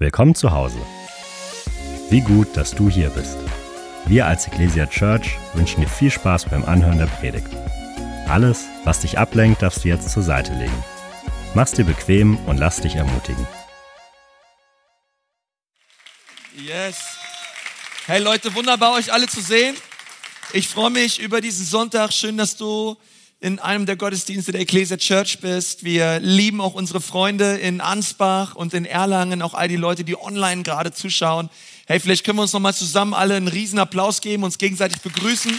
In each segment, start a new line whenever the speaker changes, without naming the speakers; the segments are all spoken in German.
Willkommen zu Hause. Wie gut, dass du hier bist. Wir als Ecclesia Church wünschen dir viel Spaß beim Anhören der Predigt. Alles, was dich ablenkt, darfst du jetzt zur Seite legen. Mach's dir bequem und lass dich ermutigen.
Yes. Hey Leute, wunderbar euch alle zu sehen. Ich freue mich über diesen Sonntag. Schön, dass du in einem der Gottesdienste der Ecclesia Church bist. Wir lieben auch unsere Freunde in Ansbach und in Erlangen, auch all die Leute, die online gerade zuschauen. Hey, vielleicht können wir uns nochmal zusammen alle einen riesen Applaus geben, uns gegenseitig begrüßen.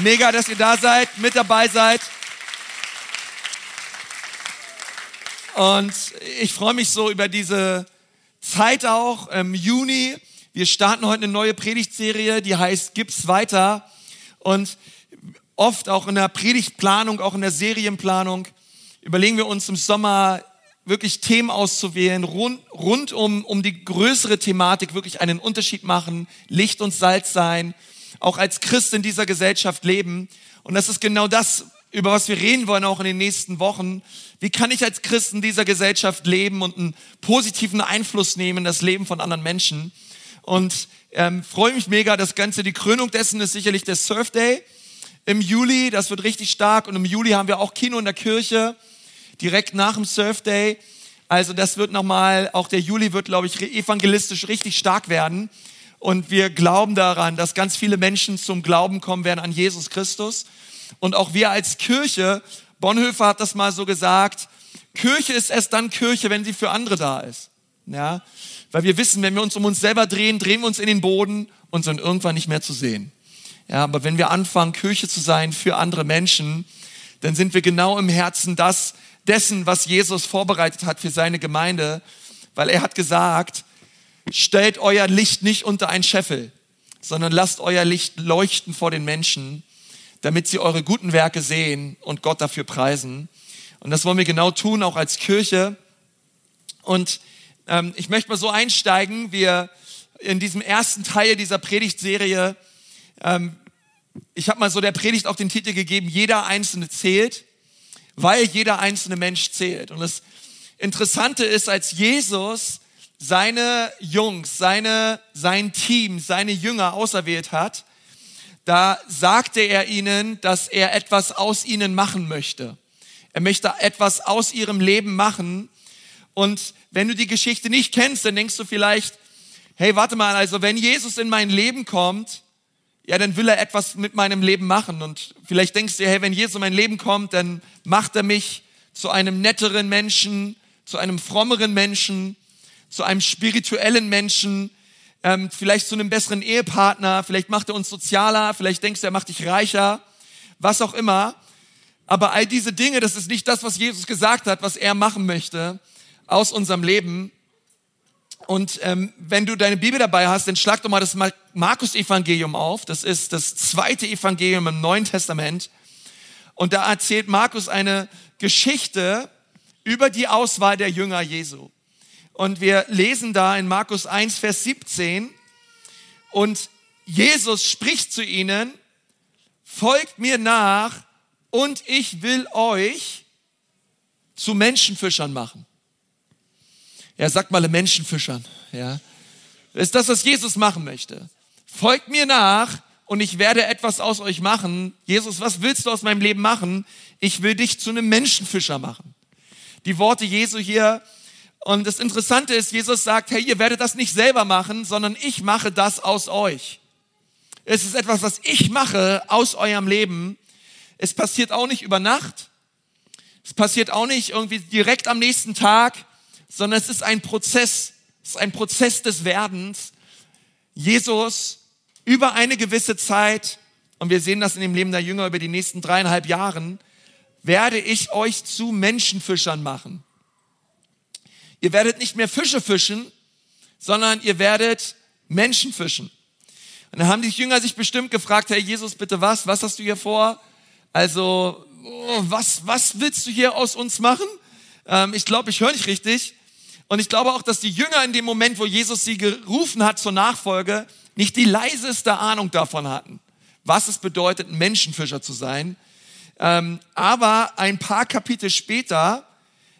Mega, dass ihr da seid, mit dabei seid. Und ich freue mich so über diese Zeit auch im Juni. Wir starten heute eine neue Predigtserie, die heißt Gib's weiter. Und oft auch in der Predigtplanung, auch in der Serienplanung, überlegen wir uns im Sommer wirklich Themen auszuwählen, rund, rund um, um die größere Thematik wirklich einen Unterschied machen, Licht und Salz sein, auch als Christ in dieser Gesellschaft leben. Und das ist genau das, über was wir reden wollen, auch in den nächsten Wochen. Wie kann ich als Christ in dieser Gesellschaft leben und einen positiven Einfluss nehmen in das Leben von anderen Menschen? Und ähm, freue mich mega, das Ganze, die Krönung dessen ist sicherlich der Surf Day im Juli, das wird richtig stark. Und im Juli haben wir auch Kino in der Kirche, direkt nach dem Surf Day. Also das wird nochmal, auch der Juli wird, glaube ich, evangelistisch richtig stark werden. Und wir glauben daran, dass ganz viele Menschen zum Glauben kommen werden an Jesus Christus. Und auch wir als Kirche, Bonhoeffer hat das mal so gesagt, Kirche ist erst dann Kirche, wenn sie für andere da ist. Ja, weil wir wissen, wenn wir uns um uns selber drehen, drehen wir uns in den Boden und sind irgendwann nicht mehr zu sehen. Ja, aber wenn wir anfangen, Kirche zu sein für andere Menschen, dann sind wir genau im Herzen das, dessen, was Jesus vorbereitet hat für seine Gemeinde, weil er hat gesagt, stellt euer Licht nicht unter ein Scheffel, sondern lasst euer Licht leuchten vor den Menschen, damit sie eure guten Werke sehen und Gott dafür preisen. Und das wollen wir genau tun, auch als Kirche. Und ähm, ich möchte mal so einsteigen, wir in diesem ersten Teil dieser Predigtserie ähm, ich habe mal so der Predigt auch den Titel gegeben, jeder Einzelne zählt, weil jeder einzelne Mensch zählt. Und das Interessante ist, als Jesus seine Jungs, seine, sein Team, seine Jünger auserwählt hat, da sagte er ihnen, dass er etwas aus ihnen machen möchte. Er möchte etwas aus ihrem Leben machen. Und wenn du die Geschichte nicht kennst, dann denkst du vielleicht, hey, warte mal, also wenn Jesus in mein Leben kommt, ja, dann will er etwas mit meinem Leben machen. Und vielleicht denkst du, hey, wenn Jesus in mein Leben kommt, dann macht er mich zu einem netteren Menschen, zu einem frommeren Menschen, zu einem spirituellen Menschen, ähm, vielleicht zu einem besseren Ehepartner, vielleicht macht er uns sozialer, vielleicht denkst du, er macht dich reicher, was auch immer. Aber all diese Dinge, das ist nicht das, was Jesus gesagt hat, was er machen möchte aus unserem Leben. Und ähm, wenn du deine Bibel dabei hast, dann schlag doch mal das Markus-Evangelium auf. Das ist das zweite Evangelium im Neuen Testament. Und da erzählt Markus eine Geschichte über die Auswahl der Jünger Jesu. Und wir lesen da in Markus 1, Vers 17. Und Jesus spricht zu ihnen, folgt mir nach und ich will euch zu Menschenfischern machen. Ja, sagt mal Menschenfischern. Ja, ist das, was Jesus machen möchte. Folgt mir nach und ich werde etwas aus euch machen. Jesus, was willst du aus meinem Leben machen? Ich will dich zu einem Menschenfischer machen. Die Worte Jesu hier. Und das Interessante ist, Jesus sagt, hey, ihr werdet das nicht selber machen, sondern ich mache das aus euch. Es ist etwas, was ich mache aus eurem Leben. Es passiert auch nicht über Nacht. Es passiert auch nicht irgendwie direkt am nächsten Tag sondern es ist ein Prozess, es ist ein Prozess des Werdens. Jesus über eine gewisse Zeit, und wir sehen das in dem Leben der Jünger über die nächsten dreieinhalb Jahren, werde ich euch zu Menschenfischern machen. Ihr werdet nicht mehr Fische fischen, sondern ihr werdet Menschen fischen. Und dann haben die Jünger sich bestimmt gefragt, Herr Jesus, bitte was? Was hast du hier vor? Also, oh, was, was willst du hier aus uns machen? Ähm, ich glaube, ich höre nicht richtig. Und ich glaube auch, dass die Jünger in dem Moment, wo Jesus sie gerufen hat zur Nachfolge, nicht die leiseste Ahnung davon hatten, was es bedeutet, ein Menschenfischer zu sein. Ähm, aber ein paar Kapitel später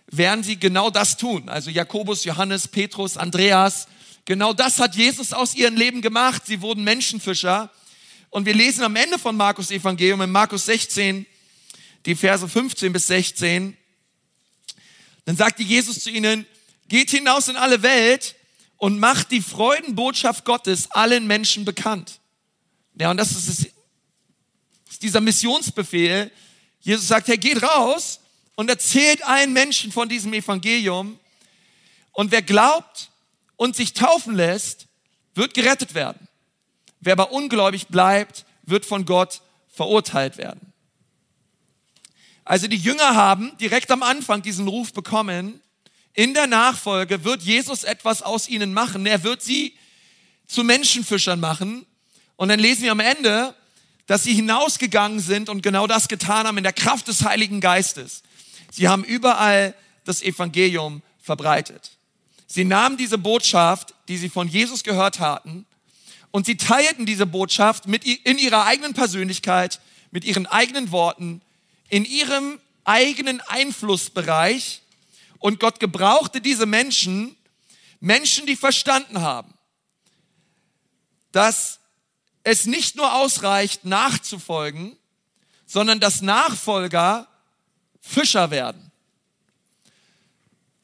werden sie genau das tun. Also Jakobus, Johannes, Petrus, Andreas, genau das hat Jesus aus ihrem Leben gemacht. Sie wurden Menschenfischer. Und wir lesen am Ende von Markus Evangelium in Markus 16, die Verse 15 bis 16. Dann sagte Jesus zu ihnen, geht hinaus in alle Welt und macht die Freudenbotschaft Gottes allen Menschen bekannt. Ja, und das ist, ist dieser Missionsbefehl. Jesus sagt, hey, geht raus und erzählt allen Menschen von diesem Evangelium. Und wer glaubt und sich taufen lässt, wird gerettet werden. Wer aber ungläubig bleibt, wird von Gott verurteilt werden. Also die Jünger haben direkt am Anfang diesen Ruf bekommen. In der Nachfolge wird Jesus etwas aus ihnen machen. Er wird sie zu Menschenfischern machen. Und dann lesen wir am Ende, dass sie hinausgegangen sind und genau das getan haben in der Kraft des Heiligen Geistes. Sie haben überall das Evangelium verbreitet. Sie nahmen diese Botschaft, die sie von Jesus gehört hatten, und sie teilten diese Botschaft mit, in ihrer eigenen Persönlichkeit, mit ihren eigenen Worten, in ihrem eigenen Einflussbereich. Und Gott gebrauchte diese Menschen, Menschen, die verstanden haben, dass es nicht nur ausreicht, nachzufolgen, sondern dass Nachfolger Fischer werden.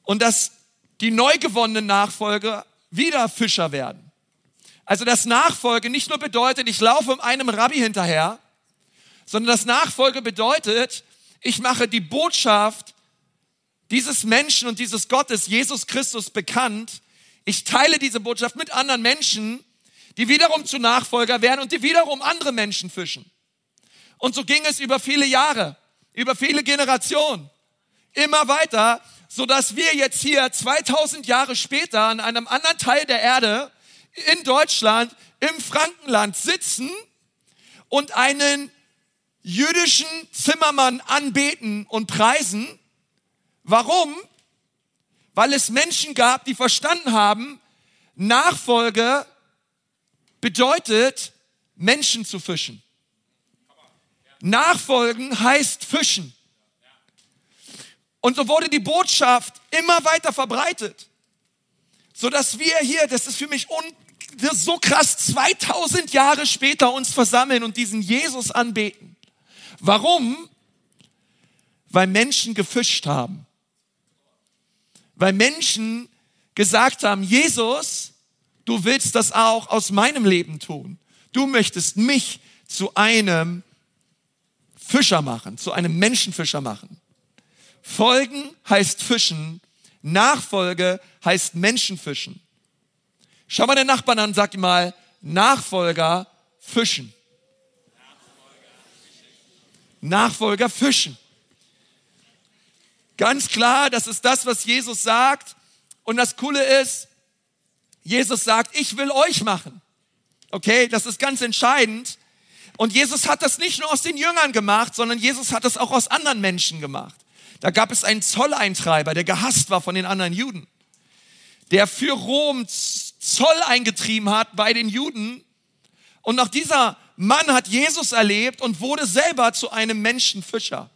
Und dass die neu gewonnenen Nachfolger wieder Fischer werden. Also dass Nachfolge nicht nur bedeutet, ich laufe einem Rabbi hinterher, sondern das Nachfolge bedeutet, ich mache die Botschaft dieses Menschen und dieses Gottes, Jesus Christus, bekannt. Ich teile diese Botschaft mit anderen Menschen, die wiederum zu Nachfolger werden und die wiederum andere Menschen fischen. Und so ging es über viele Jahre über viele Generationen. Immer weiter, so dass wir jetzt hier 2000 Jahre später an einem anderen Teil der Erde in Deutschland im Frankenland sitzen und einen jüdischen Zimmermann anbeten und preisen. Warum? Weil es Menschen gab, die verstanden haben, Nachfolge bedeutet, Menschen zu fischen. Nachfolgen heißt fischen. Und so wurde die Botschaft immer weiter verbreitet, so dass wir hier, das ist für mich un, so krass, 2000 Jahre später uns versammeln und diesen Jesus anbeten. Warum? Weil Menschen gefischt haben. Weil Menschen gesagt haben, Jesus, du willst das auch aus meinem Leben tun. Du möchtest mich zu einem Fischer machen, zu einem Menschenfischer machen. Folgen heißt fischen, Nachfolge heißt Menschenfischen. Schau mal den Nachbarn an, sag ihm mal, Nachfolger fischen. Nachfolger fischen. Ganz klar, das ist das, was Jesus sagt. Und das Coole ist, Jesus sagt, ich will euch machen. Okay, das ist ganz entscheidend. Und Jesus hat das nicht nur aus den Jüngern gemacht, sondern Jesus hat das auch aus anderen Menschen gemacht. Da gab es einen Zolleintreiber, der gehasst war von den anderen Juden, der für Rom Zoll eingetrieben hat bei den Juden. Und auch dieser Mann hat Jesus erlebt und wurde selber zu einem Menschenfischer.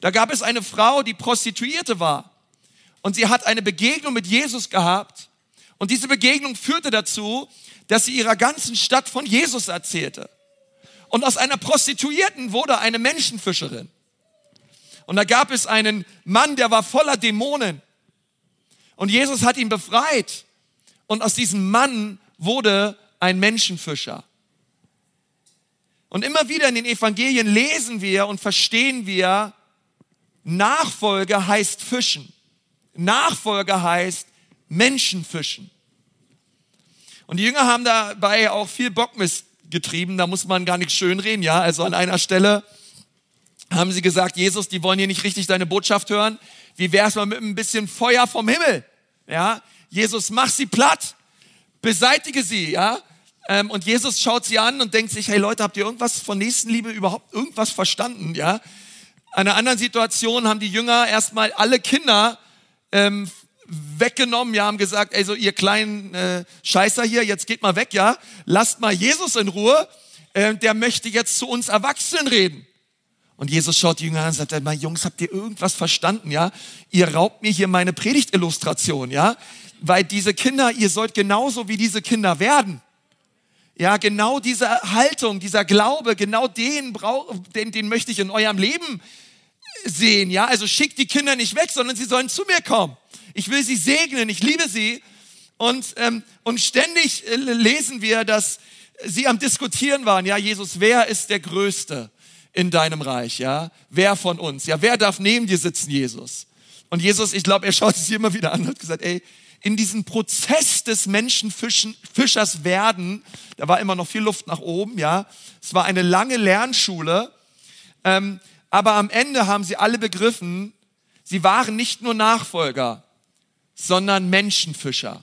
Da gab es eine Frau, die Prostituierte war. Und sie hat eine Begegnung mit Jesus gehabt. Und diese Begegnung führte dazu, dass sie ihrer ganzen Stadt von Jesus erzählte. Und aus einer Prostituierten wurde eine Menschenfischerin. Und da gab es einen Mann, der war voller Dämonen. Und Jesus hat ihn befreit. Und aus diesem Mann wurde ein Menschenfischer. Und immer wieder in den Evangelien lesen wir und verstehen wir, Nachfolge heißt Fischen. Nachfolge heißt Menschenfischen. Und die Jünger haben dabei auch viel Bockmist getrieben, da muss man gar nichts schönreden, ja. Also an einer Stelle haben sie gesagt, Jesus, die wollen hier nicht richtig deine Botschaft hören. Wie wär's mal mit ein bisschen Feuer vom Himmel? Ja, Jesus, mach sie platt, beseitige sie, ja. Ähm, und Jesus schaut sie an und denkt sich, hey Leute, habt ihr irgendwas von Nächstenliebe überhaupt irgendwas verstanden, ja? Einer anderen Situation haben die Jünger erstmal alle Kinder ähm, weggenommen, ja, haben gesagt, ey, so ihr kleinen äh, Scheißer hier, jetzt geht mal weg, ja, lasst mal Jesus in Ruhe, äh, der möchte jetzt zu uns Erwachsenen reden. Und Jesus schaut die Jünger an und sagt, mein Jungs, habt ihr irgendwas verstanden, ja? Ihr raubt mir hier meine Predigtillustration, ja? Weil diese Kinder, ihr sollt genauso wie diese Kinder werden. Ja, genau diese Haltung, dieser Glaube, genau den, brauch, den, den möchte ich in eurem Leben sehen. Ja, also schickt die Kinder nicht weg, sondern sie sollen zu mir kommen. Ich will sie segnen, ich liebe sie. Und, ähm, und ständig äh, lesen wir, dass sie am Diskutieren waren. Ja, Jesus, wer ist der Größte in deinem Reich? Ja, wer von uns? Ja, wer darf neben dir sitzen, Jesus? Und Jesus, ich glaube, er schaut sich immer wieder an und hat gesagt, ey, in diesem Prozess des Menschenfischers werden, da war immer noch viel Luft nach oben, ja. Es war eine lange Lernschule, ähm, aber am Ende haben sie alle begriffen, sie waren nicht nur Nachfolger, sondern Menschenfischer.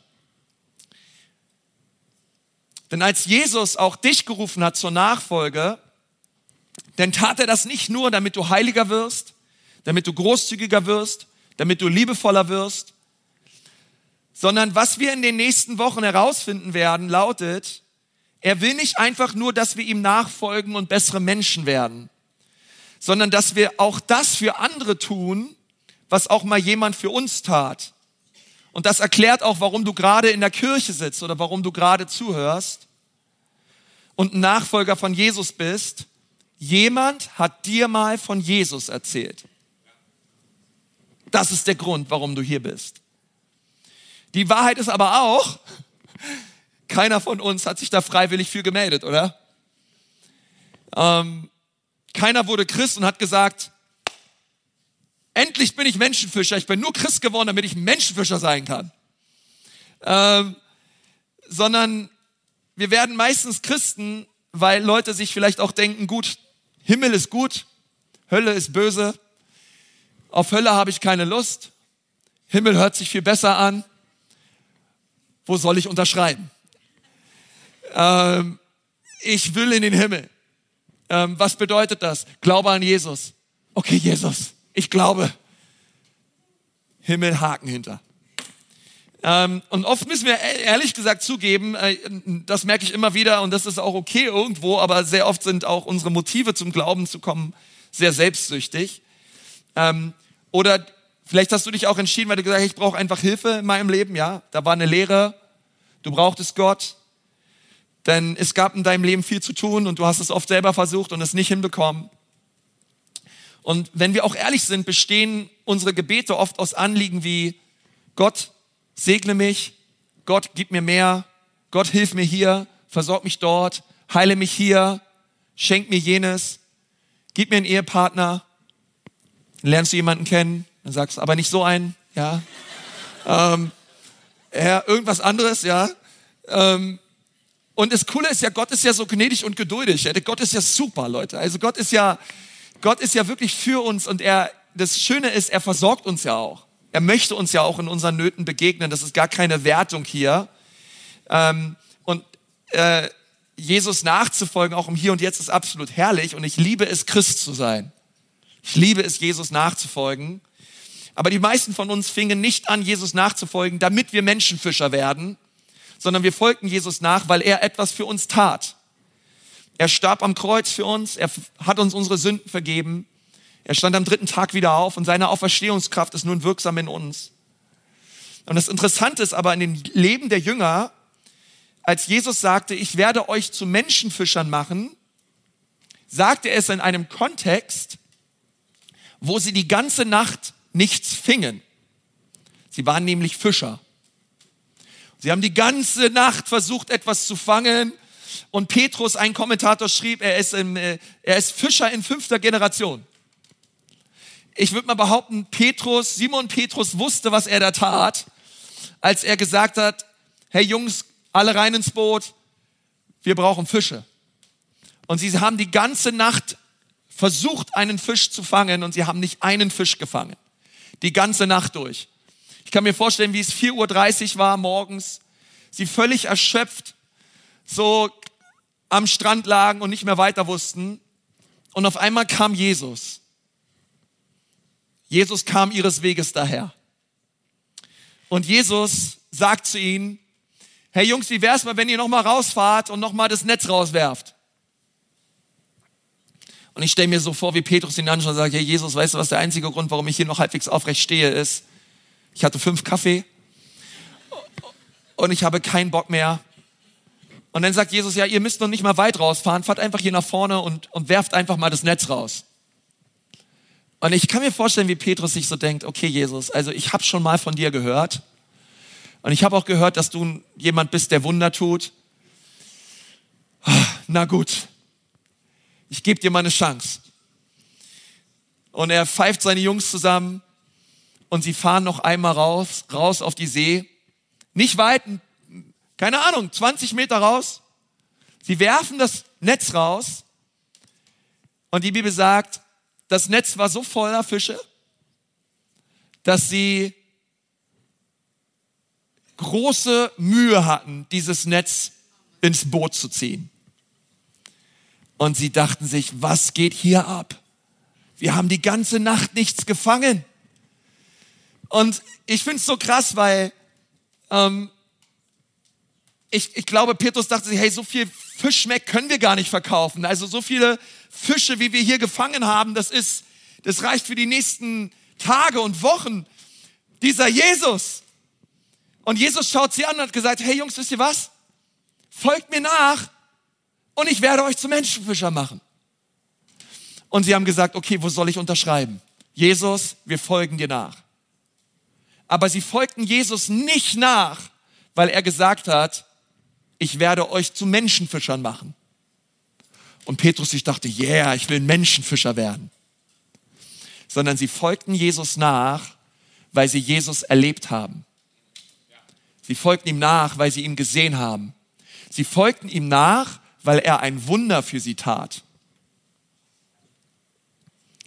Denn als Jesus auch dich gerufen hat zur Nachfolge, dann tat er das nicht nur, damit du heiliger wirst, damit du großzügiger wirst, damit du liebevoller wirst, sondern was wir in den nächsten Wochen herausfinden werden, lautet, er will nicht einfach nur, dass wir ihm nachfolgen und bessere Menschen werden, sondern dass wir auch das für andere tun, was auch mal jemand für uns tat. Und das erklärt auch, warum du gerade in der Kirche sitzt oder warum du gerade zuhörst und ein Nachfolger von Jesus bist. Jemand hat dir mal von Jesus erzählt. Das ist der Grund, warum du hier bist. Die Wahrheit ist aber auch, keiner von uns hat sich da freiwillig für gemeldet, oder? Ähm, keiner wurde Christ und hat gesagt, endlich bin ich Menschenfischer. Ich bin nur Christ geworden, damit ich Menschenfischer sein kann. Ähm, sondern wir werden meistens Christen, weil Leute sich vielleicht auch denken, gut, Himmel ist gut, Hölle ist böse, auf Hölle habe ich keine Lust, Himmel hört sich viel besser an wo soll ich unterschreiben? Ähm, ich will in den Himmel. Ähm, was bedeutet das? Glaube an Jesus. Okay, Jesus, ich glaube. Himmel, Haken hinter. Ähm, und oft müssen wir e-, ehrlich gesagt zugeben, äh, das merke ich immer wieder und das ist auch okay irgendwo, aber sehr oft sind auch unsere Motive zum Glauben zu kommen sehr selbstsüchtig. Ähm, oder Vielleicht hast du dich auch entschieden, weil du gesagt hast, ich brauche einfach Hilfe in meinem Leben. Ja, da war eine Lehre. Du brauchtest Gott. Denn es gab in deinem Leben viel zu tun und du hast es oft selber versucht und es nicht hinbekommen. Und wenn wir auch ehrlich sind, bestehen unsere Gebete oft aus Anliegen wie Gott, segne mich, Gott, gib mir mehr, Gott, hilf mir hier, versorg mich dort, heile mich hier, schenk mir jenes, gib mir einen Ehepartner, lernst du jemanden kennen, dann sagst du, aber nicht so einen, ja. ähm, ja, irgendwas anderes, ja. Ähm, und das Coole ist ja, Gott ist ja so gnädig und geduldig. Gott ist ja super, Leute. Also Gott ist ja, Gott ist ja wirklich für uns und er, das Schöne ist, er versorgt uns ja auch. Er möchte uns ja auch in unseren Nöten begegnen. Das ist gar keine Wertung hier. Ähm, und äh, Jesus nachzufolgen, auch im Hier und Jetzt, ist absolut herrlich. Und ich liebe es, Christ zu sein. Ich liebe es, Jesus nachzufolgen. Aber die meisten von uns fingen nicht an, Jesus nachzufolgen, damit wir Menschenfischer werden, sondern wir folgten Jesus nach, weil er etwas für uns tat. Er starb am Kreuz für uns, er hat uns unsere Sünden vergeben, er stand am dritten Tag wieder auf und seine Auferstehungskraft ist nun wirksam in uns. Und das Interessante ist aber in dem Leben der Jünger, als Jesus sagte, ich werde euch zu Menschenfischern machen, sagte er es in einem Kontext, wo sie die ganze Nacht nichts fingen. Sie waren nämlich Fischer. Sie haben die ganze Nacht versucht, etwas zu fangen. Und Petrus, ein Kommentator, schrieb, er ist, im, äh, er ist Fischer in fünfter Generation. Ich würde mal behaupten, Petrus, Simon Petrus wusste, was er da tat, als er gesagt hat, hey Jungs, alle rein ins Boot, wir brauchen Fische. Und sie haben die ganze Nacht versucht, einen Fisch zu fangen und sie haben nicht einen Fisch gefangen die ganze Nacht durch. Ich kann mir vorstellen, wie es 4.30 Uhr war morgens, sie völlig erschöpft so am Strand lagen und nicht mehr weiter wussten. Und auf einmal kam Jesus. Jesus kam ihres Weges daher. Und Jesus sagt zu ihnen, hey Jungs, wie wär's mal, wenn ihr nochmal rausfahrt und nochmal das Netz rauswerft? Und ich stelle mir so vor, wie Petrus ihn anschaut und sagt, hey Jesus, weißt du, was der einzige Grund, warum ich hier noch halbwegs aufrecht stehe, ist, ich hatte fünf Kaffee und ich habe keinen Bock mehr. Und dann sagt Jesus, ja, ihr müsst noch nicht mal weit rausfahren, fahrt einfach hier nach vorne und, und werft einfach mal das Netz raus. Und ich kann mir vorstellen, wie Petrus sich so denkt, okay Jesus, also ich habe schon mal von dir gehört und ich habe auch gehört, dass du jemand bist, der Wunder tut. Na gut, ich gebe dir mal eine Chance. Und er pfeift seine Jungs zusammen und sie fahren noch einmal raus, raus auf die See. Nicht weit, keine Ahnung, 20 Meter raus. Sie werfen das Netz raus und die Bibel sagt, das Netz war so voller Fische, dass sie große Mühe hatten, dieses Netz ins Boot zu ziehen. Und sie dachten sich, was geht hier ab? Wir haben die ganze Nacht nichts gefangen. Und ich finde es so krass, weil ähm, ich, ich glaube, Petrus dachte sich, hey, so viel Fischmeck können wir gar nicht verkaufen. Also so viele Fische, wie wir hier gefangen haben, das ist, das reicht für die nächsten Tage und Wochen. Dieser Jesus. Und Jesus schaut sie an und hat gesagt, hey Jungs, wisst ihr was? Folgt mir nach und ich werde euch zu Menschenfischer machen. Und sie haben gesagt, okay, wo soll ich unterschreiben? Jesus, wir folgen dir nach. Aber sie folgten Jesus nicht nach, weil er gesagt hat, ich werde euch zu Menschenfischern machen. Und Petrus sich dachte, yeah, ich will ein Menschenfischer werden. Sondern sie folgten Jesus nach, weil sie Jesus erlebt haben. Sie folgten ihm nach, weil sie ihn gesehen haben. Sie folgten ihm nach, weil er ein Wunder für sie tat.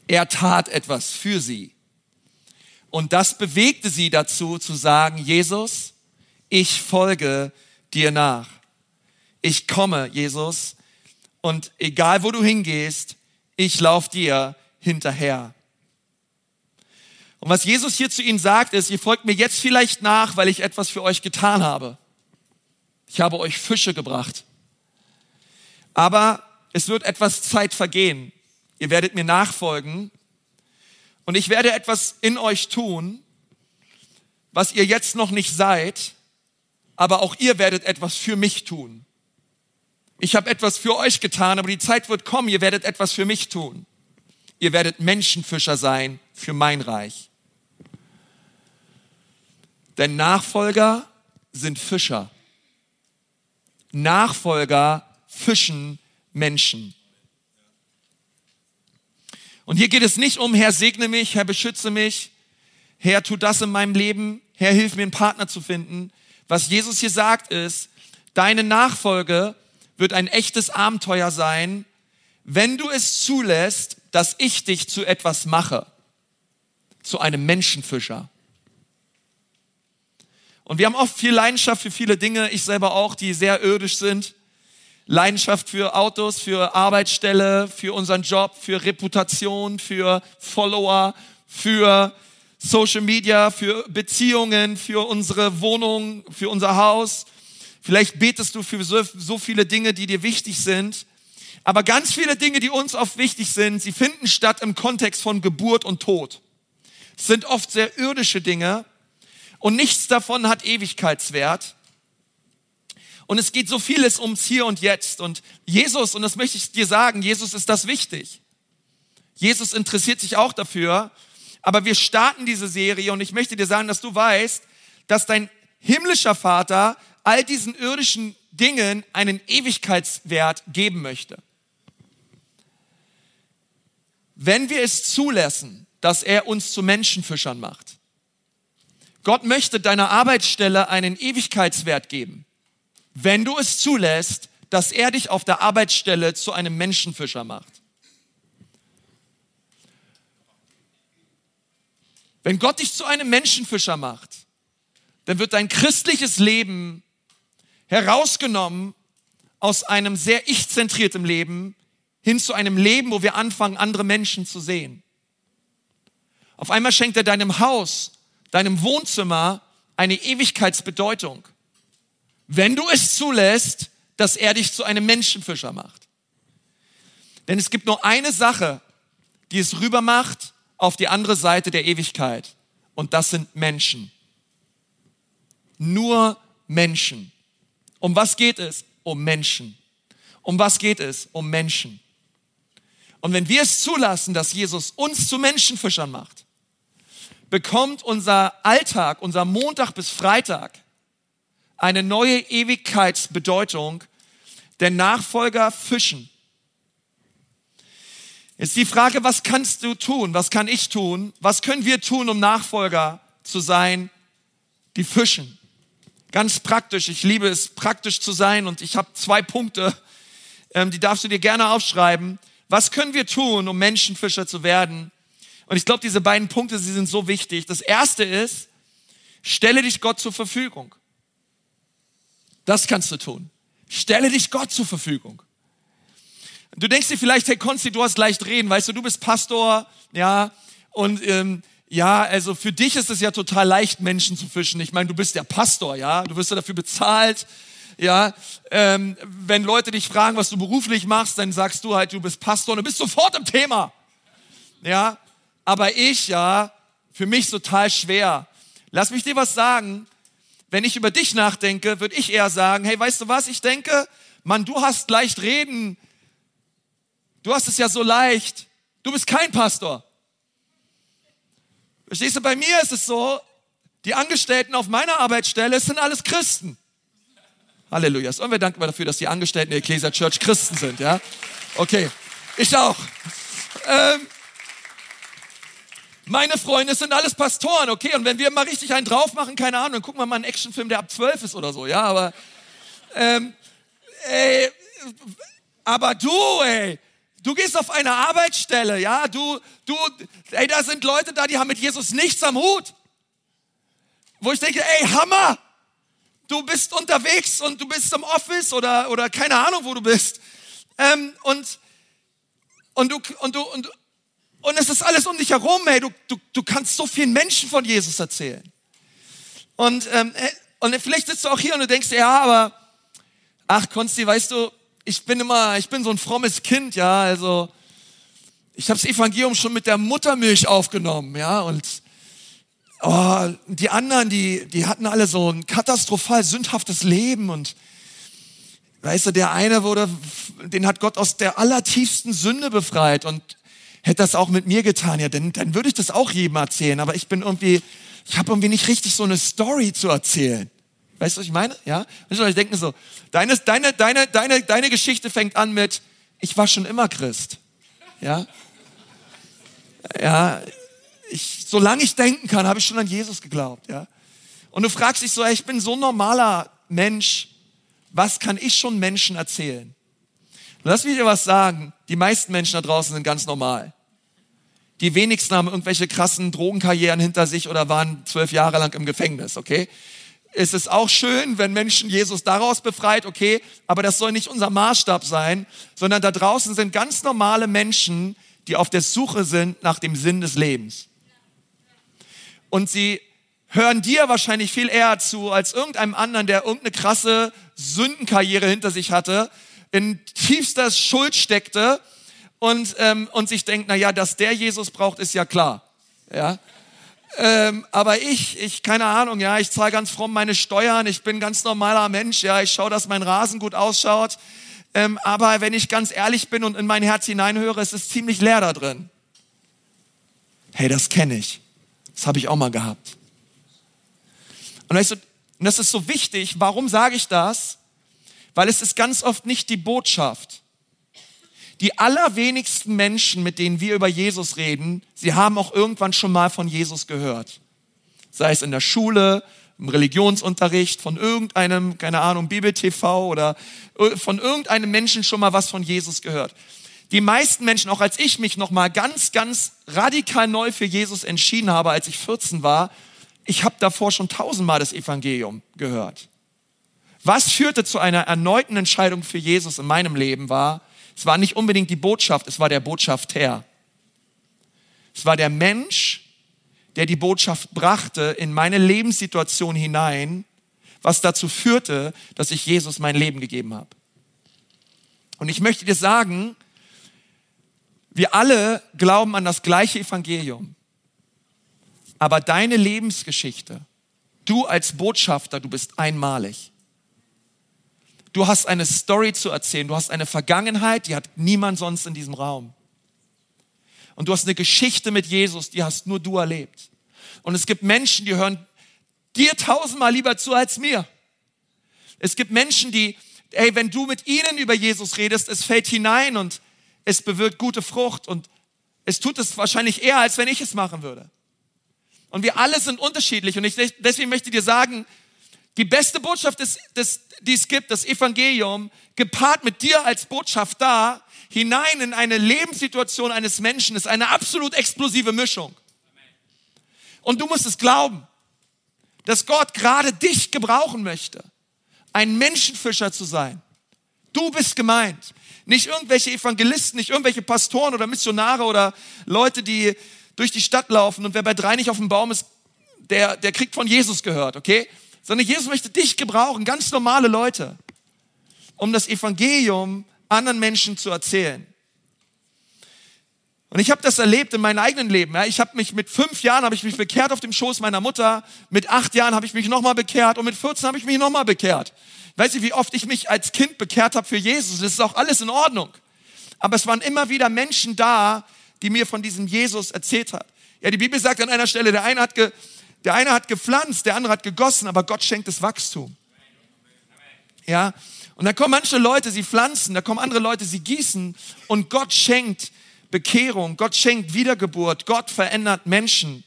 Er tat etwas für sie. Und das bewegte sie dazu zu sagen, Jesus, ich folge dir nach. Ich komme, Jesus, und egal wo du hingehst, ich lauf dir hinterher. Und was Jesus hier zu ihnen sagt, ist, ihr folgt mir jetzt vielleicht nach, weil ich etwas für euch getan habe. Ich habe euch Fische gebracht. Aber es wird etwas Zeit vergehen. Ihr werdet mir nachfolgen und ich werde etwas in euch tun, was ihr jetzt noch nicht seid, aber auch ihr werdet etwas für mich tun. Ich habe etwas für euch getan, aber die Zeit wird kommen, ihr werdet etwas für mich tun. Ihr werdet Menschenfischer sein für mein Reich. Denn Nachfolger sind Fischer. Nachfolger fischen Menschen. Und hier geht es nicht um, Herr, segne mich, Herr, beschütze mich, Herr, tu das in meinem Leben, Herr, hilf mir, einen Partner zu finden. Was Jesus hier sagt ist, deine Nachfolge wird ein echtes Abenteuer sein, wenn du es zulässt, dass ich dich zu etwas mache, zu einem Menschenfischer. Und wir haben oft viel Leidenschaft für viele Dinge, ich selber auch, die sehr irdisch sind. Leidenschaft für Autos, für Arbeitsstelle, für unseren Job, für Reputation, für Follower, für Social Media, für Beziehungen, für unsere Wohnung, für unser Haus. Vielleicht betest du für so, viele Dinge, die dir wichtig sind. Aber ganz viele Dinge, die uns oft wichtig sind, sie finden statt im Kontext von Geburt und Tod. Es sind oft sehr irdische Dinge und nichts davon hat Ewigkeitswert. Und es geht so vieles ums Hier und Jetzt. Und Jesus, und das möchte ich dir sagen, Jesus ist das wichtig. Jesus interessiert sich auch dafür. Aber wir starten diese Serie und ich möchte dir sagen, dass du weißt, dass dein himmlischer Vater all diesen irdischen Dingen einen Ewigkeitswert geben möchte. Wenn wir es zulassen, dass er uns zu Menschenfischern macht. Gott möchte deiner Arbeitsstelle einen Ewigkeitswert geben wenn du es zulässt, dass er dich auf der Arbeitsstelle zu einem Menschenfischer macht. Wenn Gott dich zu einem Menschenfischer macht, dann wird dein christliches Leben herausgenommen aus einem sehr ich-zentrierten Leben hin zu einem Leben, wo wir anfangen, andere Menschen zu sehen. Auf einmal schenkt er deinem Haus, deinem Wohnzimmer eine Ewigkeitsbedeutung wenn du es zulässt, dass er dich zu einem Menschenfischer macht. Denn es gibt nur eine Sache, die es rüber macht auf die andere Seite der Ewigkeit. Und das sind Menschen. Nur Menschen. Um was geht es? Um Menschen. Um was geht es? Um Menschen. Und wenn wir es zulassen, dass Jesus uns zu Menschenfischern macht, bekommt unser Alltag, unser Montag bis Freitag eine neue Ewigkeitsbedeutung, denn Nachfolger fischen. Jetzt die Frage, was kannst du tun? Was kann ich tun? Was können wir tun, um Nachfolger zu sein, die fischen? Ganz praktisch. Ich liebe es, praktisch zu sein und ich habe zwei Punkte, ähm, die darfst du dir gerne aufschreiben. Was können wir tun, um Menschenfischer zu werden? Und ich glaube, diese beiden Punkte, sie sind so wichtig. Das erste ist, stelle dich Gott zur Verfügung. Das kannst du tun. Stelle dich Gott zur Verfügung. Du denkst dir vielleicht, hey Konsti, du hast leicht reden, weißt du, du bist Pastor, ja, und ähm, ja, also für dich ist es ja total leicht, Menschen zu fischen. Ich meine, du bist der Pastor, ja, du wirst ja dafür bezahlt, ja. Ähm, wenn Leute dich fragen, was du beruflich machst, dann sagst du halt, du bist Pastor und du bist sofort im Thema, ja. Aber ich, ja, für mich total schwer. Lass mich dir was sagen. Wenn ich über dich nachdenke, würde ich eher sagen, hey, weißt du was? Ich denke, Mann, du hast leicht reden. Du hast es ja so leicht. Du bist kein Pastor. Verstehst du, bei mir ist es so, die Angestellten auf meiner Arbeitsstelle sind alles Christen. Halleluja. Und wir danken dafür, dass die Angestellten der Ecclesia Church Christen sind, ja? Okay. Ich auch. Ähm, meine Freunde sind alles Pastoren, okay? Und wenn wir mal richtig einen drauf machen, keine Ahnung, dann gucken wir mal einen Actionfilm, der ab 12 ist oder so, ja? Aber, ähm, ey, aber du, ey, du gehst auf eine Arbeitsstelle, ja? Du, du, ey, da sind Leute da, die haben mit Jesus nichts am Hut. Wo ich denke, ey, Hammer! Du bist unterwegs und du bist im Office oder, oder keine Ahnung, wo du bist. Ähm, und, und du, und du, und, und es ist alles um dich herum, hey, du, du, du kannst so vielen Menschen von Jesus erzählen. Und, ähm, und vielleicht sitzt du auch hier und du denkst, ja, aber, ach, Konsti, weißt du, ich bin immer, ich bin so ein frommes Kind, ja, also, ich habe das Evangelium schon mit der Muttermilch aufgenommen, ja, und oh, die anderen, die, die hatten alle so ein katastrophal sündhaftes Leben und weißt du, der eine wurde, den hat Gott aus der allertiefsten Sünde befreit und hätte das auch mit mir getan, ja, dann, dann würde ich das auch jedem erzählen. Aber ich bin irgendwie, ich habe irgendwie nicht richtig so eine Story zu erzählen. Weißt du, was ich meine? Ja? Ich denke so, deine, deine, deine, deine, deine Geschichte fängt an mit, ich war schon immer Christ. Ja? Ja, ich, solange ich denken kann, habe ich schon an Jesus geglaubt. Ja? Und du fragst dich so, ey, ich bin so ein normaler Mensch, was kann ich schon Menschen erzählen? lass mich dir was sagen, die meisten Menschen da draußen sind ganz normal. Die wenigsten haben irgendwelche krassen Drogenkarrieren hinter sich oder waren zwölf Jahre lang im Gefängnis, okay? Es ist auch schön, wenn Menschen Jesus daraus befreit, okay, aber das soll nicht unser Maßstab sein, sondern da draußen sind ganz normale Menschen, die auf der Suche sind nach dem Sinn des Lebens. Und sie hören dir wahrscheinlich viel eher zu als irgendeinem anderen, der irgendeine krasse Sündenkarriere hinter sich hatte, in tiefster Schuld steckte und, ähm, und sich denkt, na ja, dass der Jesus braucht, ist ja klar. Ja. Ähm, aber ich, ich, keine Ahnung, ja, ich zahle ganz fromm meine Steuern, ich bin ganz normaler Mensch, ja, ich schaue, dass mein Rasen gut ausschaut. Ähm, aber wenn ich ganz ehrlich bin und in mein Herz hineinhöre, ist es ziemlich leer da drin. Hey, das kenne ich. Das habe ich auch mal gehabt. Und, weißt du, und das ist so wichtig. Warum sage ich das? Weil es ist ganz oft nicht die Botschaft. Die allerwenigsten Menschen, mit denen wir über Jesus reden, sie haben auch irgendwann schon mal von Jesus gehört. Sei es in der Schule, im Religionsunterricht, von irgendeinem, keine Ahnung, Bibel-TV oder äh, von irgendeinem Menschen schon mal was von Jesus gehört. Die meisten Menschen, auch als ich mich noch mal ganz, ganz radikal neu für Jesus entschieden habe, als ich 14 war, ich habe davor schon tausendmal das Evangelium gehört. Was führte zu einer erneuten Entscheidung für Jesus in meinem Leben war, es war nicht unbedingt die Botschaft, es war der Botschafter. Es war der Mensch, der die Botschaft brachte in meine Lebenssituation hinein, was dazu führte, dass ich Jesus mein Leben gegeben habe. Und ich möchte dir sagen, Wir alle glauben an das gleiche Evangelium. Aber deine Lebensgeschichte, du als Botschafter, du bist einmalig. Du hast eine Story zu erzählen, du hast eine Vergangenheit, die hat niemand sonst in diesem Raum. Und du hast eine Geschichte mit Jesus, die hast nur du erlebt. Und es gibt Menschen, die hören dir tausendmal lieber zu als mir. Es gibt Menschen, die, ey, wenn du mit ihnen über Jesus redest, es fällt hinein und es bewirkt gute Frucht und es tut es wahrscheinlich eher, als wenn ich es machen würde. Und wir alle sind unterschiedlich und ich, deswegen möchte ich dir sagen, die beste Botschaft, des, des, die es gibt, das Evangelium, gepaart mit dir als Botschaft da, hinein in eine Lebenssituation eines Menschen, ist eine absolut explosive Mischung. Und du musst es glauben, dass Gott gerade dich gebrauchen möchte, ein Menschenfischer zu sein. Du bist gemeint. Nicht irgendwelche Evangelisten, nicht irgendwelche Pastoren oder Missionare oder Leute, die durch die Stadt laufen und wer bei drei nicht auf dem Baum ist, der, der kriegt von Jesus gehört, okay? Sondern Jesus möchte dich gebrauchen, ganz normale Leute, um das Evangelium anderen Menschen zu erzählen. Und ich habe das erlebt in meinem eigenen Leben. Ich habe mich mit fünf Jahren habe ich mich bekehrt auf dem Schoß meiner Mutter. Mit acht Jahren habe ich mich nochmal bekehrt und mit 14 habe ich mich nochmal bekehrt. Weiß ich, wie oft ich mich als Kind bekehrt habe für Jesus. Das ist auch alles in Ordnung. Aber es waren immer wieder Menschen da, die mir von diesem Jesus erzählt hat. Ja, die Bibel sagt an einer Stelle, der eine hat, ge, der eine hat gepflanzt, der andere hat gegossen, aber Gott schenkt das Wachstum. Ja, und da kommen manche Leute, sie pflanzen, da kommen andere Leute, sie gießen und Gott schenkt Bekehrung, Gott schenkt Wiedergeburt, Gott verändert Menschen.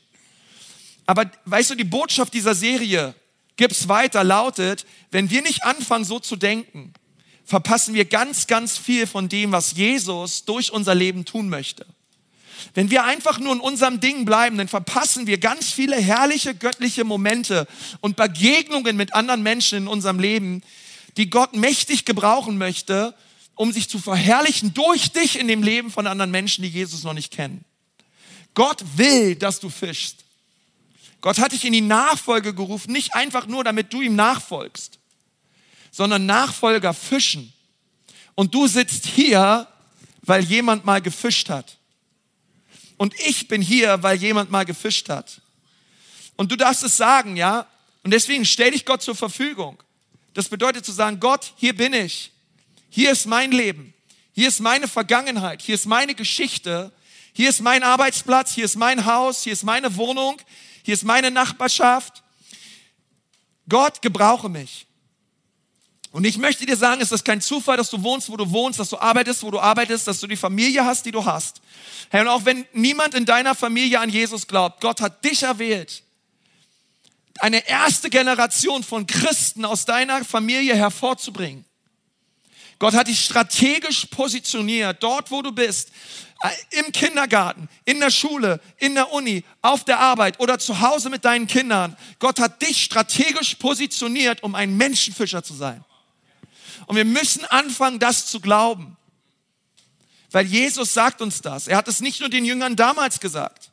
Aber weißt du, die Botschaft dieser Serie gibt's weiter, lautet, wenn wir nicht anfangen, so zu denken, verpassen wir ganz, ganz viel von dem, was Jesus durch unser Leben tun möchte. Wenn wir einfach nur in unserem Ding bleiben, dann verpassen wir ganz viele herrliche göttliche Momente und Begegnungen mit anderen Menschen in unserem Leben, die Gott mächtig gebrauchen möchte, um sich zu verherrlichen durch dich in dem Leben von anderen Menschen, die Jesus noch nicht kennen. Gott will, dass du fischst. Gott hat dich in die Nachfolge gerufen, nicht einfach nur, damit du ihm nachfolgst, sondern Nachfolger fischen. Und du sitzt hier, weil jemand mal gefischt hat. Und ich bin hier, weil jemand mal gefischt hat. Und du darfst es sagen, ja? Und deswegen stell dich Gott zur Verfügung. Das bedeutet zu sagen, Gott, hier bin ich. Hier ist mein Leben. Hier ist meine Vergangenheit. Hier ist meine Geschichte. Hier ist mein Arbeitsplatz. Hier ist mein Haus. Hier ist meine Wohnung hier ist meine Nachbarschaft. Gott, gebrauche mich. Und ich möchte dir sagen, es ist kein Zufall, dass du wohnst, wo du wohnst, dass du arbeitest, wo du arbeitest, dass du die Familie hast, die du hast. Hey, und auch wenn niemand in deiner Familie an Jesus glaubt, Gott hat dich erwählt, eine erste Generation von Christen aus deiner Familie hervorzubringen. Gott hat dich strategisch positioniert, dort wo du bist, im Kindergarten, in der Schule, in der Uni, auf der Arbeit oder zu Hause mit deinen Kindern. Gott hat dich strategisch positioniert, um ein Menschenfischer zu sein. Und wir müssen anfangen, das zu glauben. Weil Jesus sagt uns das. Er hat es nicht nur den Jüngern damals gesagt.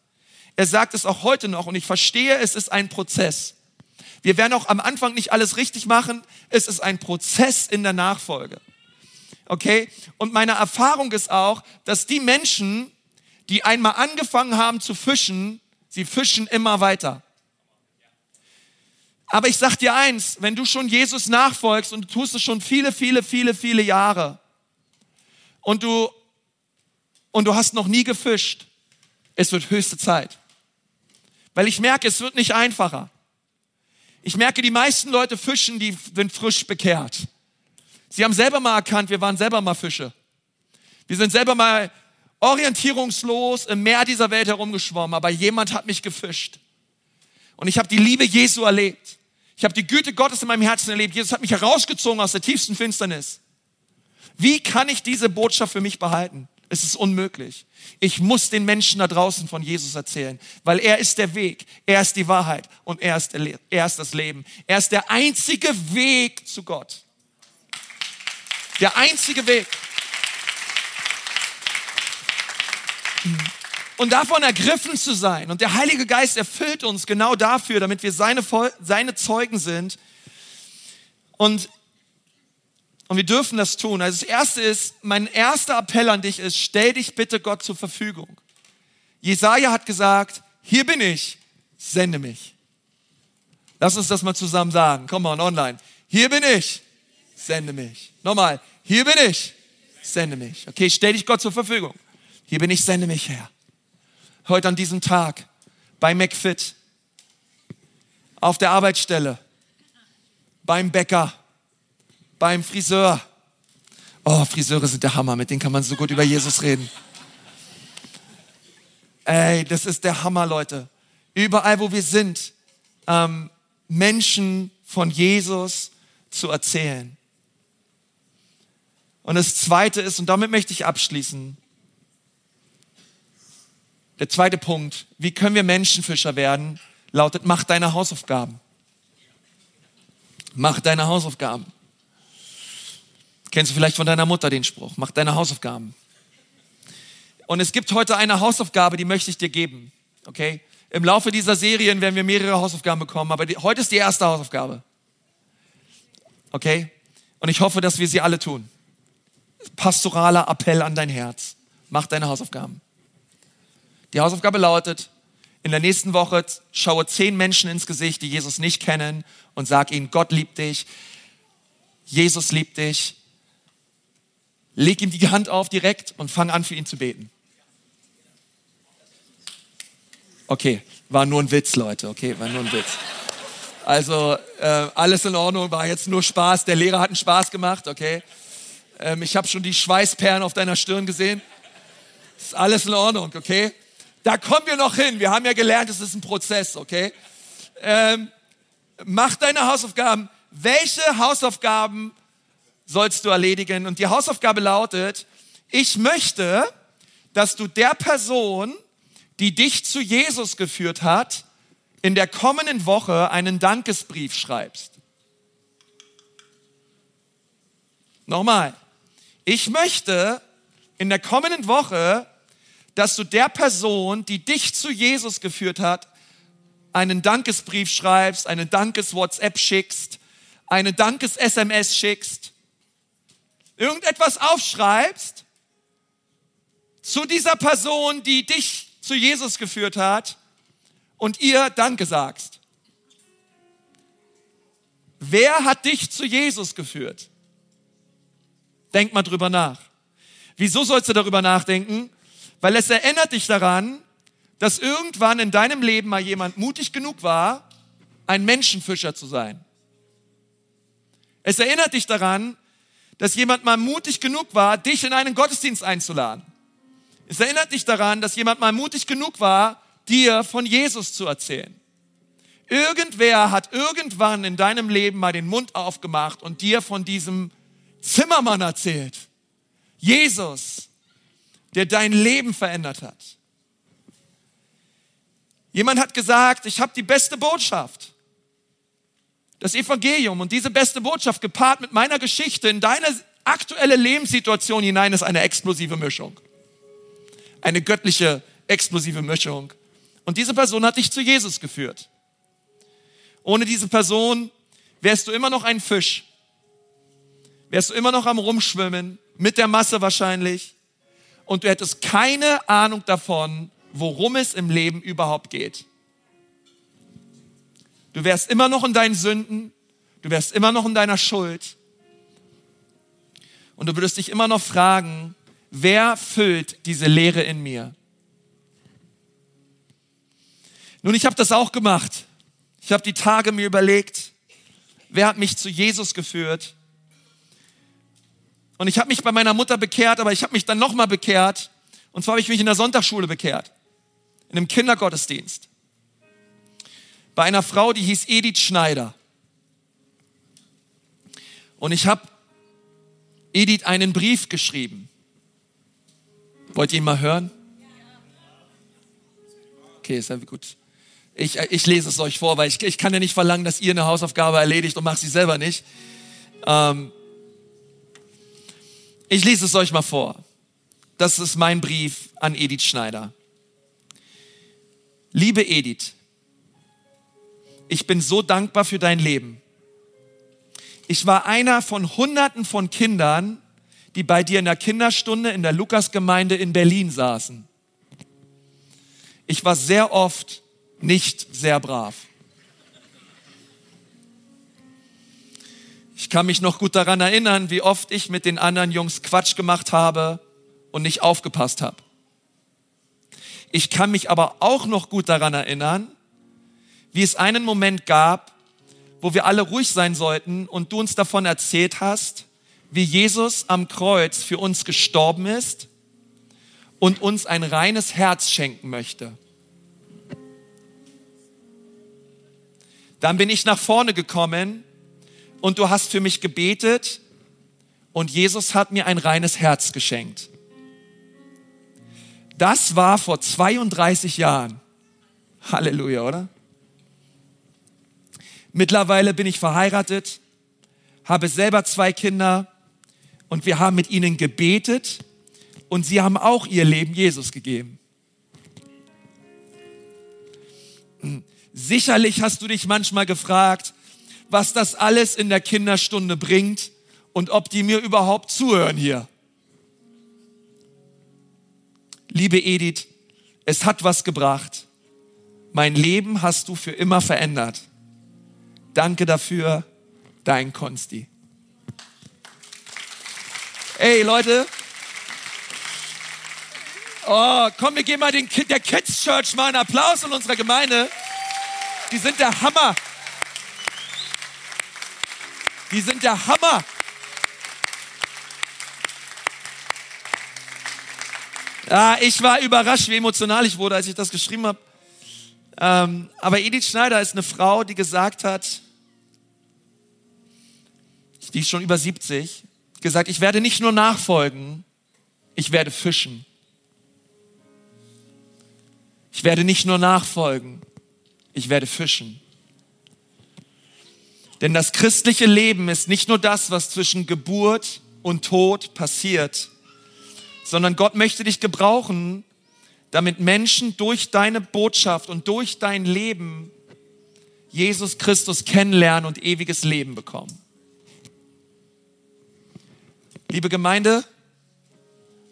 Er sagt es auch heute noch. Und ich verstehe, es ist ein Prozess. Wir werden auch am Anfang nicht alles richtig machen. Es ist ein Prozess in der Nachfolge. Okay? Und meine Erfahrung ist auch, dass die Menschen, die einmal angefangen haben zu fischen, sie fischen immer weiter. Aber ich sag dir eins, wenn du schon Jesus nachfolgst und du tust es schon viele, viele, viele, viele Jahre und du, und du hast noch nie gefischt, es wird höchste Zeit. Weil ich merke, es wird nicht einfacher. Ich merke, die meisten Leute fischen, die sind frisch bekehrt. Sie haben selber mal erkannt, wir waren selber mal Fische. Wir sind selber mal orientierungslos im Meer dieser Welt herumgeschwommen, aber jemand hat mich gefischt. Und ich habe die Liebe Jesu erlebt. Ich habe die Güte Gottes in meinem Herzen erlebt. Jesus hat mich herausgezogen aus der tiefsten Finsternis. Wie kann ich diese Botschaft für mich behalten? Es ist unmöglich. Ich muss den Menschen da draußen von Jesus erzählen, weil er ist der Weg, er ist die Wahrheit und er ist, er ist das Leben. Er ist der einzige Weg zu Gott. Der einzige Weg. Und davon ergriffen zu sein. Und der Heilige Geist erfüllt uns genau dafür, damit wir seine, seine Zeugen sind. Und Und wir dürfen das tun. Also das erste ist, mein erster Appell an dich ist, stell dich bitte Gott zur Verfügung. Jesaja hat gesagt, hier bin ich, sende mich. Lass uns das mal zusammen sagen. Komm mal online. Hier bin ich, sende mich. Nochmal. Hier bin ich, sende mich. Okay, stell dich Gott zur Verfügung. Hier bin ich, sende mich her. Heute an diesem Tag bei McFit, auf der Arbeitsstelle, beim Bäcker, beim Friseur. Oh, Friseure sind der Hammer, mit denen kann man so gut über Jesus reden. Ey, das ist der Hammer, Leute. Überall, wo wir sind, ähm, Menschen von Jesus zu erzählen. Und das Zweite ist, und damit möchte ich abschließen, der zweite Punkt, wie können wir Menschenfischer werden, lautet, mach deine Hausaufgaben. Mach deine Hausaufgaben. Kennst du vielleicht von deiner Mutter den Spruch, mach deine Hausaufgaben. Und es gibt heute eine Hausaufgabe, die möchte ich dir geben. Okay? Im Laufe dieser Serien werden wir mehrere Hausaufgaben bekommen, aber die, heute ist die erste Hausaufgabe. Okay? Und ich hoffe, dass wir sie alle tun. Pastoraler Appell an dein Herz. Mach deine Hausaufgaben. Die Hausaufgabe lautet, in der nächsten Woche schaue zehn Menschen ins Gesicht, die Jesus nicht kennen und sag ihnen, Gott liebt dich, Jesus liebt dich. Leg ihm die Hand auf direkt und fang an, für ihn zu beten. Okay, war nur ein Witz, Leute, okay, war nur ein Witz. Also äh, alles in Ordnung, war jetzt nur Spaß. Der Lehrer hat einen Spaß gemacht, okay. Ähm, ich habe schon die Schweißperlen auf deiner Stirn gesehen. Ist alles in Ordnung, okay. Da kommen wir noch hin. Wir haben ja gelernt, es ist ein Prozess, okay. Ähm, mach deine Hausaufgaben. Welche Hausaufgaben sollst du erledigen? Und die Hausaufgabe lautet: Ich möchte, dass du der Person die dich zu Jesus geführt hat, in der kommenden Woche einen Dankesbrief schreibst. Nochmal. Ich möchte in der kommenden Woche, dass du der Person, die dich zu Jesus geführt hat, einen Dankesbrief schreibst, eine Dankes-WhatsApp schickst, eine Dankes-SMS schickst, irgendetwas aufschreibst zu dieser Person, die dich zu Jesus geführt hat und ihr Danke sagst. Wer hat dich zu Jesus geführt? Denk mal drüber nach. Wieso sollst du darüber nachdenken? Weil es erinnert dich daran, dass irgendwann in deinem Leben mal jemand mutig genug war, ein Menschenfischer zu sein. Es erinnert dich daran, dass jemand mal mutig genug war, dich in einen Gottesdienst einzuladen. Es erinnert dich daran, dass jemand mal mutig genug war, dir von Jesus zu erzählen. Irgendwer hat irgendwann in deinem Leben mal den Mund aufgemacht und dir von diesem Zimmermann erzählt. Jesus, der dein Leben verändert hat. Jemand hat gesagt, ich habe die beste Botschaft. Das Evangelium und diese beste Botschaft gepaart mit meiner Geschichte in deine aktuelle Lebenssituation hinein ist eine explosive Mischung eine göttliche, explosive Mischung. Und diese Person hat dich zu Jesus geführt. Ohne diese Person wärst du immer noch ein Fisch. Wärst du immer noch am Rumschwimmen, mit der Masse wahrscheinlich. Und du hättest keine Ahnung davon, worum es im Leben überhaupt geht. Du wärst immer noch in deinen Sünden. Du wärst immer noch in deiner Schuld. Und du würdest dich immer noch fragen, Wer füllt diese Leere in mir? Nun, ich habe das auch gemacht. Ich habe die Tage mir überlegt, wer hat mich zu Jesus geführt? Und ich habe mich bei meiner Mutter bekehrt, aber ich habe mich dann nochmal bekehrt. Und zwar habe ich mich in der Sonntagsschule bekehrt, in einem Kindergottesdienst. Bei einer Frau, die hieß Edith Schneider. Und ich habe Edith einen Brief geschrieben. Wollt ihr ihn mal hören? Okay, ist ja gut. Ich, ich lese es euch vor, weil ich, ich kann ja nicht verlangen, dass ihr eine Hausaufgabe erledigt und macht sie selber nicht. Ähm, ich lese es euch mal vor. Das ist mein Brief an Edith Schneider. Liebe Edith, ich bin so dankbar für dein Leben. Ich war einer von Hunderten von Kindern, die bei dir in der Kinderstunde in der Lukasgemeinde in Berlin saßen. Ich war sehr oft nicht sehr brav. Ich kann mich noch gut daran erinnern, wie oft ich mit den anderen Jungs Quatsch gemacht habe und nicht aufgepasst habe. Ich kann mich aber auch noch gut daran erinnern, wie es einen Moment gab, wo wir alle ruhig sein sollten und du uns davon erzählt hast, wie Jesus am Kreuz für uns gestorben ist und uns ein reines Herz schenken möchte. Dann bin ich nach vorne gekommen und du hast für mich gebetet und Jesus hat mir ein reines Herz geschenkt. Das war vor 32 Jahren. Halleluja, oder? Mittlerweile bin ich verheiratet, habe selber zwei Kinder und wir haben mit ihnen gebetet und sie haben auch ihr Leben Jesus gegeben. Sicherlich hast du dich manchmal gefragt, was das alles in der Kinderstunde bringt und ob die mir überhaupt zuhören hier. Liebe Edith, es hat was gebracht. Mein Leben hast du für immer verändert. Danke dafür, dein Konsti. Ey, Leute. Oh, komm, wir geben mal den, der Kids Church mal einen Applaus in unserer Gemeinde. Die sind der Hammer. Die sind der Hammer. Ja, ich war überrascht, wie emotional ich wurde, als ich das geschrieben habe. Ähm, aber Edith Schneider ist eine Frau, die gesagt hat, die ist schon über 70, gesagt, ich werde nicht nur nachfolgen, ich werde fischen. Ich werde nicht nur nachfolgen, ich werde fischen. Denn das christliche Leben ist nicht nur das, was zwischen Geburt und Tod passiert, sondern Gott möchte dich gebrauchen, damit Menschen durch deine Botschaft und durch dein Leben Jesus Christus kennenlernen und ewiges Leben bekommen. Liebe Gemeinde,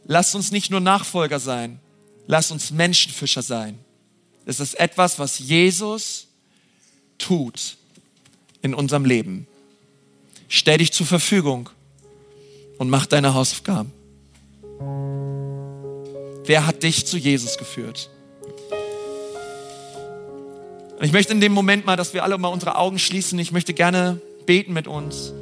lasst uns nicht nur Nachfolger sein, lasst uns Menschenfischer sein. Das ist etwas, was Jesus tut in unserem Leben. Stell dich zur Verfügung und mach deine Hausaufgaben. Wer hat dich zu Jesus geführt? Ich möchte in dem Moment mal, dass wir alle mal unsere Augen schließen. Ich möchte gerne beten mit uns.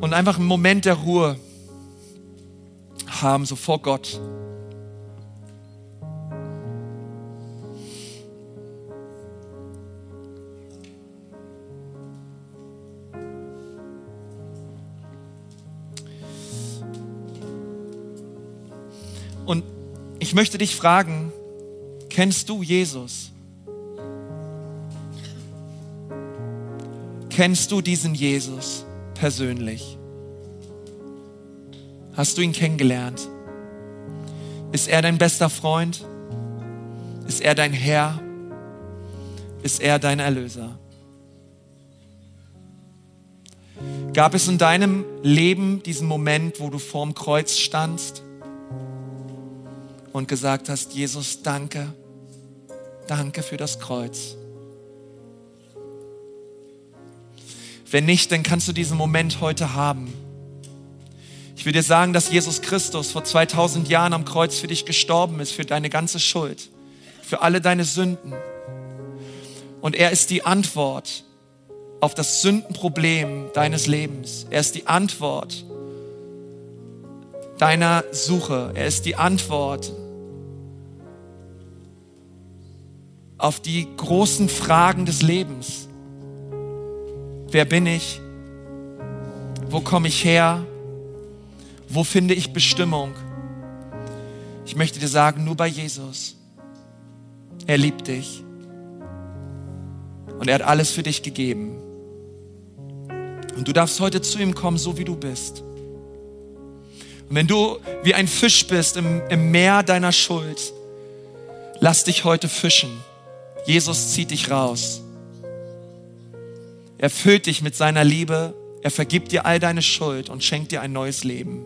Und einfach einen Moment der Ruhe haben, so vor Gott. Und ich möchte dich fragen, kennst du Jesus? Kennst du diesen Jesus persönlich? Hast du ihn kennengelernt? Ist er dein bester Freund? Ist er dein Herr? Ist er dein Erlöser? Gab es in deinem Leben diesen Moment, wo du vorm Kreuz standst? Und gesagt hast, Jesus, danke, danke für das Kreuz. Wenn nicht, dann kannst du diesen Moment heute haben. Ich will dir sagen, dass Jesus Christus vor 2000 Jahren am Kreuz für dich gestorben ist, für deine ganze Schuld, für alle deine Sünden. Und er ist die Antwort auf das Sündenproblem deines Lebens. Er ist die Antwort deiner Suche. Er ist die Antwort auf die großen Fragen des Lebens. Wer bin ich? Wo komme ich her? Wo finde ich Bestimmung? Ich möchte dir sagen, nur bei Jesus. Er liebt dich. Und er hat alles für dich gegeben. Und du darfst heute zu ihm kommen, so wie du bist. Und wenn du wie ein Fisch bist im, im Meer deiner Schuld, lass dich heute fischen Jesus zieht dich raus. Er füllt dich mit seiner Liebe, er vergibt dir all deine Schuld und schenkt dir ein neues Leben.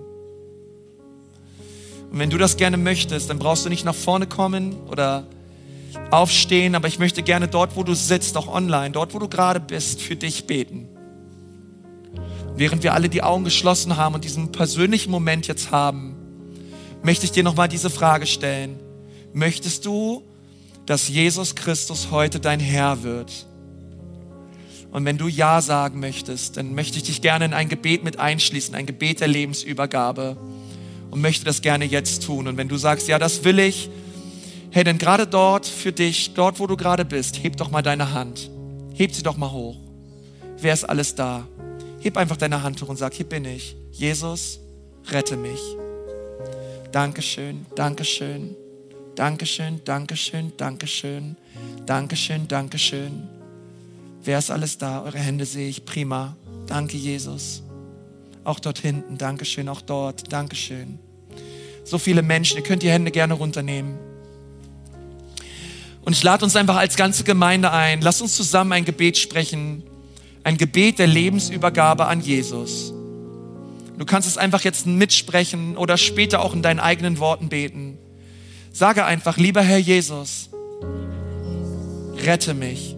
Und wenn du das gerne möchtest, dann brauchst du nicht nach vorne kommen oder aufstehen, aber ich möchte gerne dort, wo du sitzt, auch online, dort, wo du gerade bist, für dich beten. Während wir alle die Augen geschlossen haben und diesen persönlichen Moment jetzt haben, möchte ich dir nochmal diese Frage stellen. Möchtest du, dass Jesus Christus heute dein Herr wird? Und wenn du Ja sagen möchtest, dann möchte ich dich gerne in ein Gebet mit einschließen, ein Gebet der Lebensübergabe und möchte das gerne jetzt tun. Und wenn du sagst, ja, das will ich, hey, denn gerade dort für dich, dort, wo du gerade bist, heb doch mal deine Hand. Heb sie doch mal hoch. Wer ist alles da? Heb einfach deine Hand hoch und sag, hier bin ich. Jesus, rette mich. Dankeschön, Dankeschön, Dankeschön, Dankeschön, Dankeschön, Dankeschön, Dankeschön. Wer ist alles da? Eure Hände sehe ich. Prima. Danke, Jesus. Auch dort hinten. Dankeschön. Auch dort. Dankeschön. So viele Menschen. Ihr könnt die Hände gerne runternehmen. Und ich lade uns einfach als ganze Gemeinde ein. Lass uns zusammen ein Gebet sprechen. Ein Gebet der Lebensübergabe an Jesus. Du kannst es einfach jetzt mitsprechen oder später auch in deinen eigenen Worten beten. Sage einfach, lieber Herr Jesus, rette mich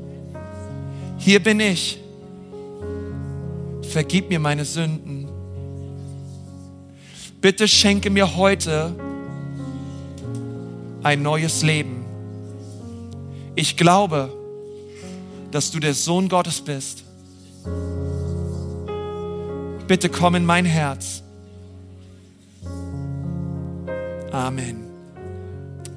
hier bin ich. Vergib mir meine Sünden. Bitte schenke mir heute ein neues Leben. Ich glaube, dass du der Sohn Gottes bist. Bitte komm in mein Herz.